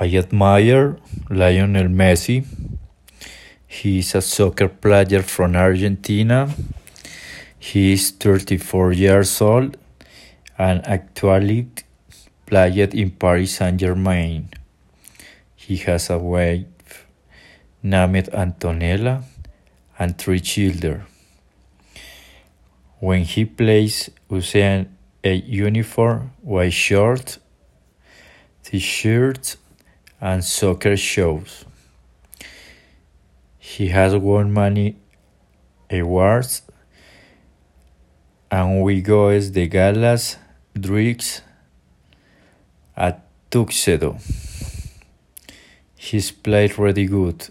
I admire Lionel Messi. He is a soccer player from Argentina. He is 34 years old and actually played in Paris Saint-Germain. He has a wife named Antonella and three children. When he plays uses a uniform, white shorts, t-shirts, and soccer shows. He has won many awards and we goes the galas, drinks, a tuxedo. He's played really good.